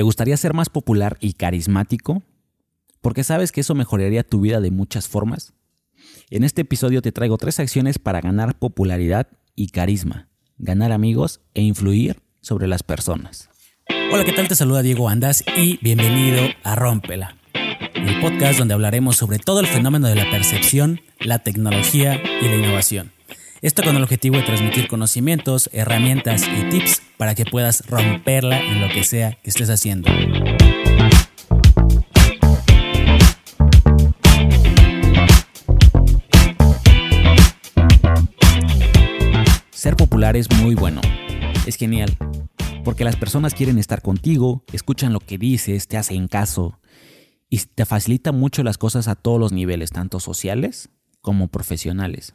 ¿Te gustaría ser más popular y carismático? Porque sabes que eso mejoraría tu vida de muchas formas. En este episodio te traigo tres acciones para ganar popularidad y carisma, ganar amigos e influir sobre las personas. Hola, ¿qué tal? Te saluda Diego Andas y bienvenido a Rómpela, el podcast donde hablaremos sobre todo el fenómeno de la percepción, la tecnología y la innovación. Esto con el objetivo de transmitir conocimientos, herramientas y tips para que puedas romperla en lo que sea que estés haciendo. Ser popular es muy bueno, es genial, porque las personas quieren estar contigo, escuchan lo que dices, te hacen caso y te facilita mucho las cosas a todos los niveles, tanto sociales como profesionales.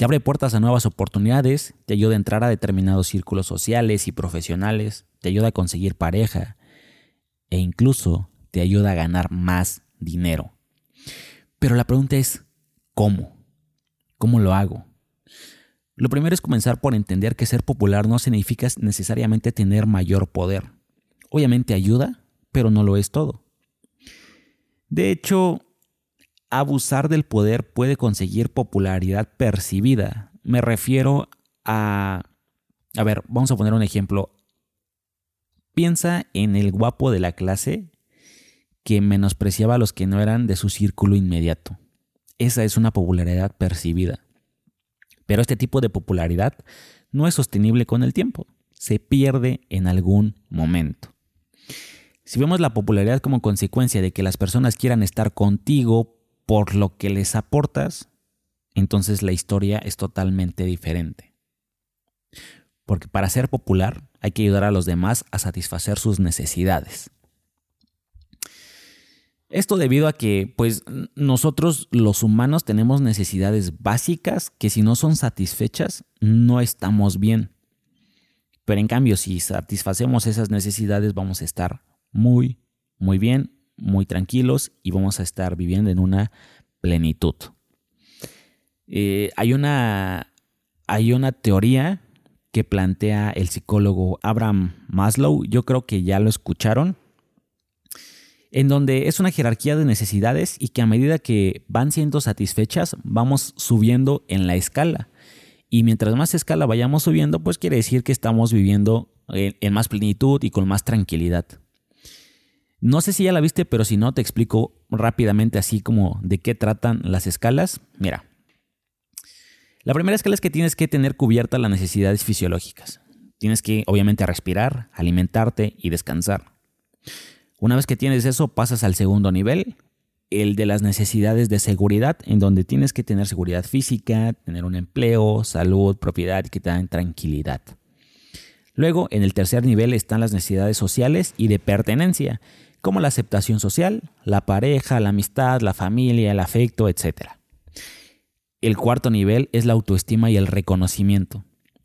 Te abre puertas a nuevas oportunidades, te ayuda a entrar a determinados círculos sociales y profesionales, te ayuda a conseguir pareja e incluso te ayuda a ganar más dinero. Pero la pregunta es, ¿cómo? ¿Cómo lo hago? Lo primero es comenzar por entender que ser popular no significa necesariamente tener mayor poder. Obviamente ayuda, pero no lo es todo. De hecho, abusar del poder puede conseguir popularidad percibida. Me refiero a... A ver, vamos a poner un ejemplo. Piensa en el guapo de la clase que menospreciaba a los que no eran de su círculo inmediato. Esa es una popularidad percibida. Pero este tipo de popularidad no es sostenible con el tiempo. Se pierde en algún momento. Si vemos la popularidad como consecuencia de que las personas quieran estar contigo por lo que les aportas, entonces la historia es totalmente diferente. Porque para ser popular hay que ayudar a los demás a satisfacer sus necesidades. Esto debido a que, pues, nosotros los humanos tenemos necesidades básicas que si no son satisfechas, no estamos bien. Pero en cambio, si satisfacemos esas necesidades, vamos a estar muy, muy bien muy tranquilos y vamos a estar viviendo en una plenitud. Eh, hay, una, hay una teoría que plantea el psicólogo Abraham Maslow, yo creo que ya lo escucharon, en donde es una jerarquía de necesidades y que a medida que van siendo satisfechas, vamos subiendo en la escala. Y mientras más escala vayamos subiendo, pues quiere decir que estamos viviendo en más plenitud y con más tranquilidad. No sé si ya la viste, pero si no, te explico rápidamente así como de qué tratan las escalas. Mira, la primera escala es que tienes que tener cubiertas las necesidades fisiológicas. Tienes que, obviamente, respirar, alimentarte y descansar. Una vez que tienes eso, pasas al segundo nivel, el de las necesidades de seguridad, en donde tienes que tener seguridad física, tener un empleo, salud, propiedad que te dan tranquilidad. Luego, en el tercer nivel están las necesidades sociales y de pertenencia, como la aceptación social, la pareja, la amistad, la familia, el afecto, etc. El cuarto nivel es la autoestima y el reconocimiento,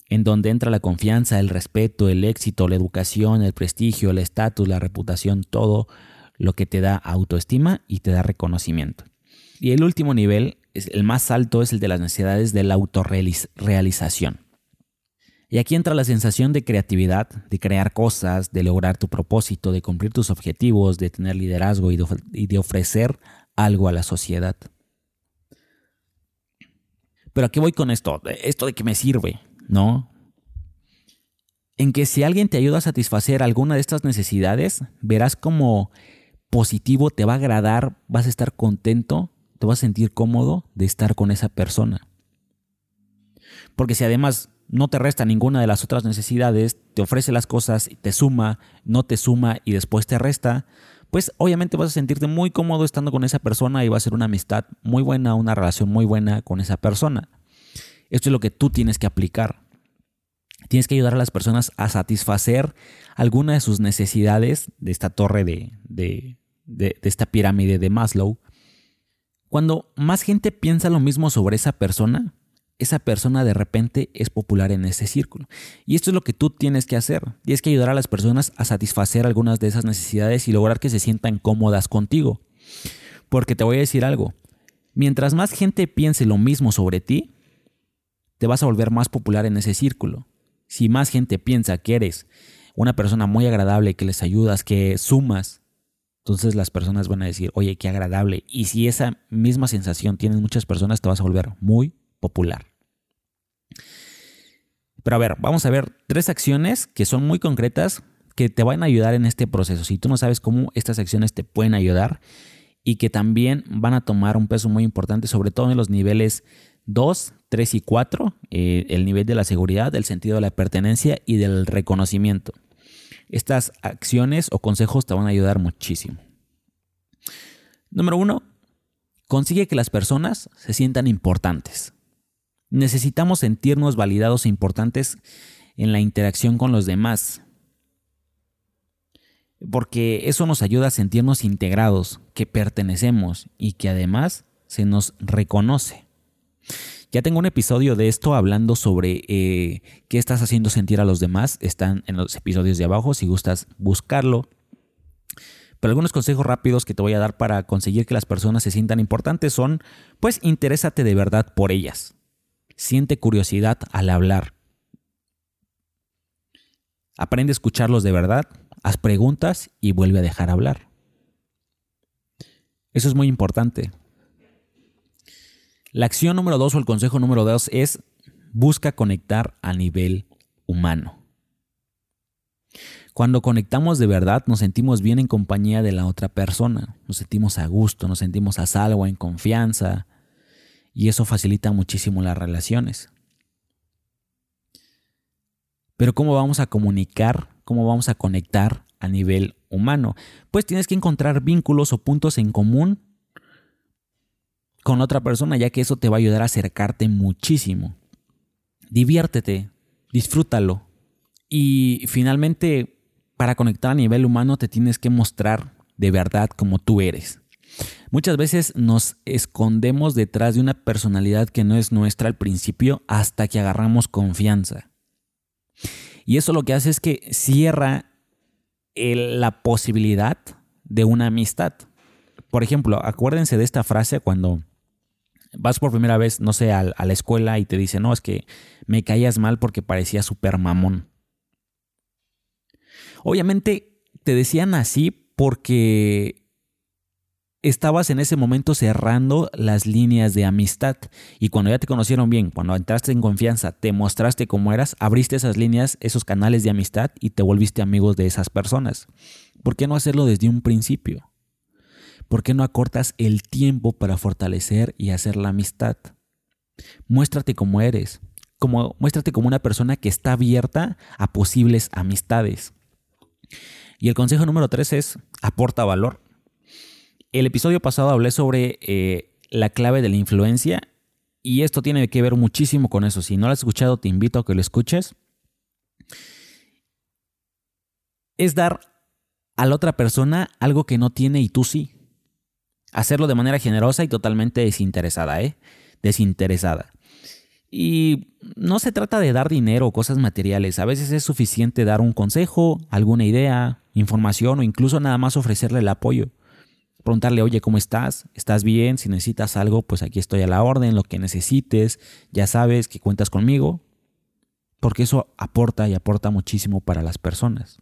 en donde entra la confianza, el respeto, el éxito, la educación, el prestigio, el estatus, la reputación, todo lo que te da autoestima y te da reconocimiento. Y el último nivel, el más alto, es el de las necesidades de la autorrealización y aquí entra la sensación de creatividad, de crear cosas, de lograr tu propósito, de cumplir tus objetivos, de tener liderazgo y de, ofrecer algo a la sociedad. Pero ¿a qué voy con esto? Esto de que me sirve, ¿no? En que si alguien te ayuda a satisfacer alguna de estas necesidades, verás como positivo te va a agradar, vas a estar contento, te vas a sentir cómodo de estar con esa persona. Porque si además no te resta ninguna de las otras necesidades, te ofrece las cosas, te suma, no te suma y después te resta, pues obviamente vas a sentirte muy cómodo estando con esa persona y va a ser una amistad muy buena, una relación muy buena con esa persona. Esto es lo que tú tienes que aplicar. Tienes que ayudar a las personas a satisfacer alguna de sus necesidades de esta torre de, de, de esta pirámide de Maslow. Cuando más gente piensa lo mismo sobre esa persona, esa persona de repente es popular en ese círculo. Y esto es lo que tú tienes que hacer. Tienes que ayudar a las personas a satisfacer algunas de esas necesidades y lograr que se sientan cómodas contigo. Porque te voy a decir algo. Mientras más gente piense lo mismo sobre ti, te vas a volver más popular en ese círculo. Si más gente piensa que eres una persona muy agradable que les ayudas, que sumas, entonces las personas van a decir, oye, qué agradable. Y si esa misma sensación tienen muchas personas, te vas a volver muy popular. Pero a ver, vamos a ver tres acciones que son muy concretas que te van a ayudar en este proceso. Si tú no sabes cómo estas acciones te pueden ayudar y que también van a tomar un peso muy importante, sobre todo en los niveles 2, 3 y 4, eh, el nivel de la seguridad, del sentido de la pertenencia y del reconocimiento. Estas acciones o consejos te van a ayudar muchísimo. Número uno, consigue que las personas se sientan importantes. Necesitamos sentirnos validados e importantes en la interacción con los demás. Porque eso nos ayuda a sentirnos integrados, que pertenecemos y que además se nos reconoce. Ya tengo un episodio de esto hablando sobre eh, qué estás haciendo sentir a los demás. Están en los episodios de abajo si gustas buscarlo. Pero algunos consejos rápidos que te voy a dar para conseguir que las personas se sientan importantes son, pues, interésate de verdad por ellas. Siente curiosidad al hablar. Aprende a escucharlos de verdad, haz preguntas y vuelve a dejar hablar. Eso es muy importante. La acción número dos o el consejo número dos es busca conectar a nivel humano. Cuando conectamos de verdad nos sentimos bien en compañía de la otra persona, nos sentimos a gusto, nos sentimos a salvo, en confianza, y eso facilita muchísimo las relaciones. Pero ¿cómo vamos a comunicar? ¿Cómo vamos a conectar a nivel humano? Pues tienes que encontrar vínculos o puntos en común con otra persona, ya que eso te va a ayudar a acercarte muchísimo. Diviértete, disfrútalo. Y finalmente, para conectar a nivel humano, te tienes que mostrar de verdad como tú eres. Muchas veces nos escondemos detrás de una personalidad que no es nuestra al principio hasta que agarramos confianza. Y eso lo que hace es que cierra la posibilidad de una amistad. Por ejemplo, acuérdense de esta frase cuando vas por primera vez, no sé, a, la escuela y te dicen, no, es que me caías mal porque parecía súper mamón. Obviamente te decían así porque estabas en ese momento cerrando las líneas de amistad y cuando ya te conocieron bien, cuando entraste en confianza, te mostraste cómo eras, abriste esas líneas, esos canales de amistad y te volviste amigos de esas personas. ¿Por qué no hacerlo desde un principio? ¿Por qué no acortas el tiempo para fortalecer y hacer la amistad? Muéstrate como eres, como, muéstrate como una persona que está abierta a posibles amistades. Y el consejo número tres es aporta valor. El episodio pasado hablé sobre eh, la clave de la influencia y esto tiene que ver muchísimo con eso. Si no lo has escuchado, te invito a que lo escuches. Es dar a la otra persona algo que no tiene y tú sí. Hacerlo de manera generosa y totalmente desinteresada, ¿eh? Desinteresada. Y no se trata de dar dinero o cosas materiales, a veces es suficiente dar un consejo, alguna idea, información o incluso nada más ofrecerle el apoyo. Preguntarle, oye, ¿cómo estás? ¿Estás bien? Si necesitas algo, pues aquí estoy a la orden, lo que necesites, ya sabes que cuentas conmigo, porque eso aporta y aporta muchísimo para las personas.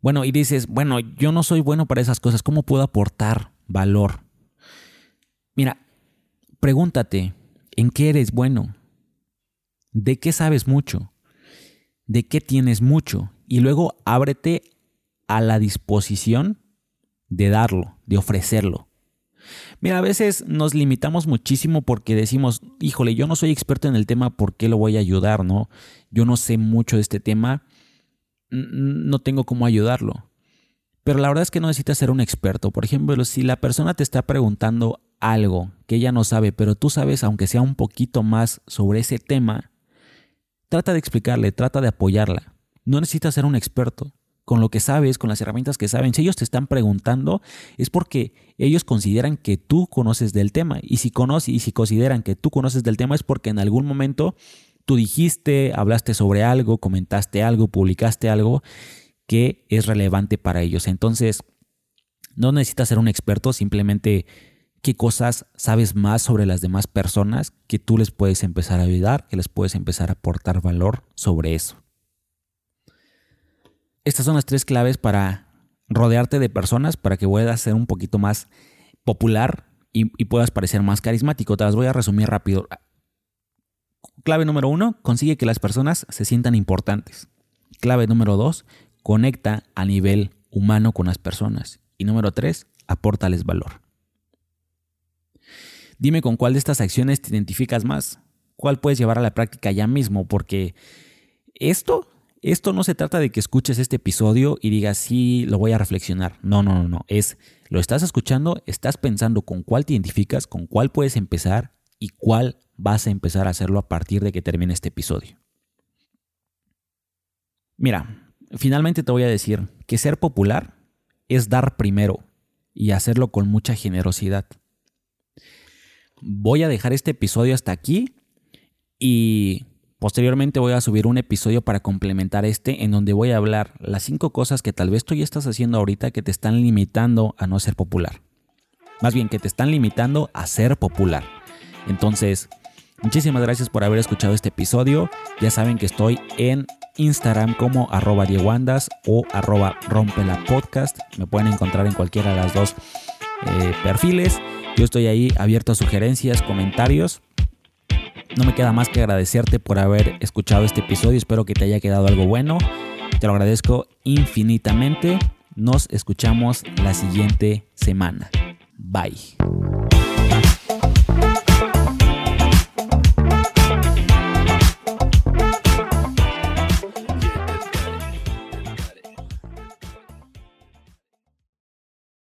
Bueno, y dices, bueno, yo no soy bueno para esas cosas, ¿cómo puedo aportar valor? Mira, pregúntate, ¿en qué eres bueno? ¿De qué sabes mucho? ¿De qué tienes mucho? Y luego ábrete a la disposición de darlo, de ofrecerlo. Mira, a veces nos limitamos muchísimo porque decimos, híjole, yo no soy experto en el tema, ¿por qué lo voy a ayudar? ¿No? Yo no sé mucho de este tema no tengo cómo ayudarlo. Pero la verdad es que no necesitas ser un experto. Por ejemplo, si la persona te está preguntando algo que ella no sabe, pero tú sabes, aunque sea un poquito más sobre ese tema, trata de explicarle, trata de apoyarla. No necesitas ser un experto. Con lo que sabes, con las herramientas que saben, si ellos te están preguntando, es porque ellos consideran que tú conoces del tema. Y si conoces y si consideran que tú conoces del tema, es porque en algún momento tú dijiste, hablaste sobre algo, comentaste algo, publicaste algo que es relevante para ellos. Entonces, no necesitas ser un experto, simplemente qué cosas sabes más sobre las demás personas que tú les puedes empezar a ayudar, que les puedes empezar a aportar valor sobre eso. Estas son las tres claves para rodearte de personas para que puedas ser un poquito más popular y, puedas parecer más carismático. Te las voy a resumir rápido. Clave número uno, consigue que las personas se sientan importantes. Clave número dos, conecta a nivel humano con las personas. Y número tres, apórtales valor. Dime con cuál de estas acciones te identificas más, cuál puedes llevar a la práctica ya mismo, porque esto, esto no se trata de que escuches este episodio y digas, sí, lo voy a reflexionar. No, no, no, no. Es, lo estás escuchando, estás pensando con cuál te identificas, con cuál puedes empezar y cuál vas a empezar a hacerlo a partir de que termine este episodio. Mira, finalmente te voy a decir que ser popular es dar primero y hacerlo con mucha generosidad. Voy a dejar este episodio hasta aquí y posteriormente voy a subir un episodio para complementar este en donde voy a hablar las cinco cosas que tal vez tú ya estás haciendo ahorita que te están limitando a no ser popular. Más bien que te están limitando a ser popular. Entonces, muchísimas gracias por haber escuchado este episodio. Ya saben que estoy en Instagram como arroba dieguandas o arroba rompelapodcast. Me pueden encontrar en cualquiera de las dos eh, perfiles. Yo estoy ahí abierto a sugerencias, comentarios. No me queda más que agradecerte por haber escuchado este episodio. Espero que te haya quedado algo bueno. Te lo agradezco infinitamente. Nos escuchamos la siguiente semana. Bye.